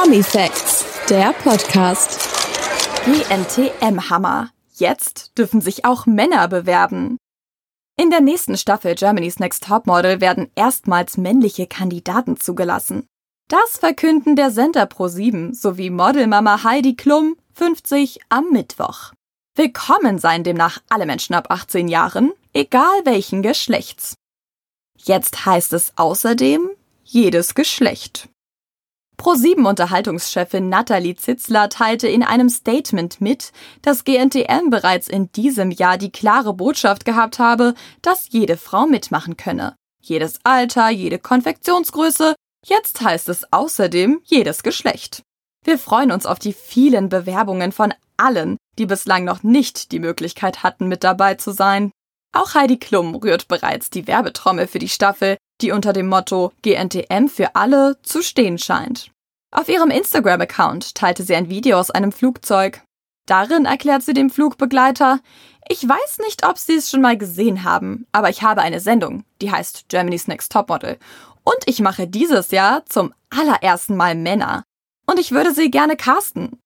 Promi Facts, der Podcast. GNTM-Hammer. Jetzt dürfen sich auch Männer bewerben. In der nächsten Staffel Germany's Next Topmodel werden erstmals männliche Kandidaten zugelassen. Das verkünden der Sender Pro7 sowie Modelmama Heidi Klum 50 am Mittwoch. Willkommen seien demnach alle Menschen ab 18 Jahren, egal welchen Geschlechts. Jetzt heißt es außerdem jedes Geschlecht. Pro7-Unterhaltungschefin Nathalie Zitzler teilte in einem Statement mit, dass GNTM bereits in diesem Jahr die klare Botschaft gehabt habe, dass jede Frau mitmachen könne. Jedes Alter, jede Konfektionsgröße, jetzt heißt es außerdem jedes Geschlecht. Wir freuen uns auf die vielen Bewerbungen von allen, die bislang noch nicht die Möglichkeit hatten, mit dabei zu sein. Auch Heidi Klum rührt bereits die Werbetrommel für die Staffel, die unter dem Motto GNTM für alle zu stehen scheint. Auf ihrem Instagram-Account teilte sie ein Video aus einem Flugzeug. Darin erklärt sie dem Flugbegleiter, ich weiß nicht, ob Sie es schon mal gesehen haben, aber ich habe eine Sendung, die heißt Germany's Next Topmodel. Und ich mache dieses Jahr zum allerersten Mal Männer. Und ich würde sie gerne casten.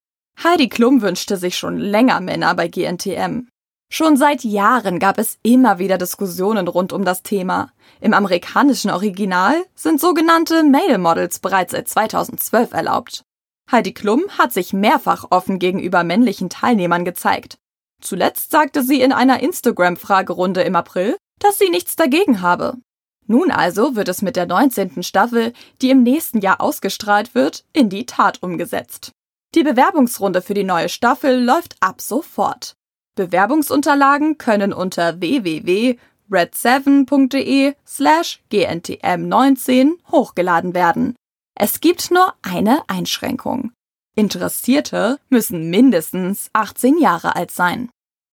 Heidi Klum wünschte sich schon länger Männer bei GNTM. Schon seit Jahren gab es immer wieder Diskussionen rund um das Thema. Im amerikanischen Original sind sogenannte Male Models bereits seit 2012 erlaubt. Heidi Klum hat sich mehrfach offen gegenüber männlichen Teilnehmern gezeigt. Zuletzt sagte sie in einer Instagram-Fragerunde im April, dass sie nichts dagegen habe. Nun also wird es mit der 19. Staffel, die im nächsten Jahr ausgestrahlt wird, in die Tat umgesetzt. Die Bewerbungsrunde für die neue Staffel läuft ab sofort. Bewerbungsunterlagen können unter www.red7.de slash gntm19 hochgeladen werden. Es gibt nur eine Einschränkung. Interessierte müssen mindestens 18 Jahre alt sein.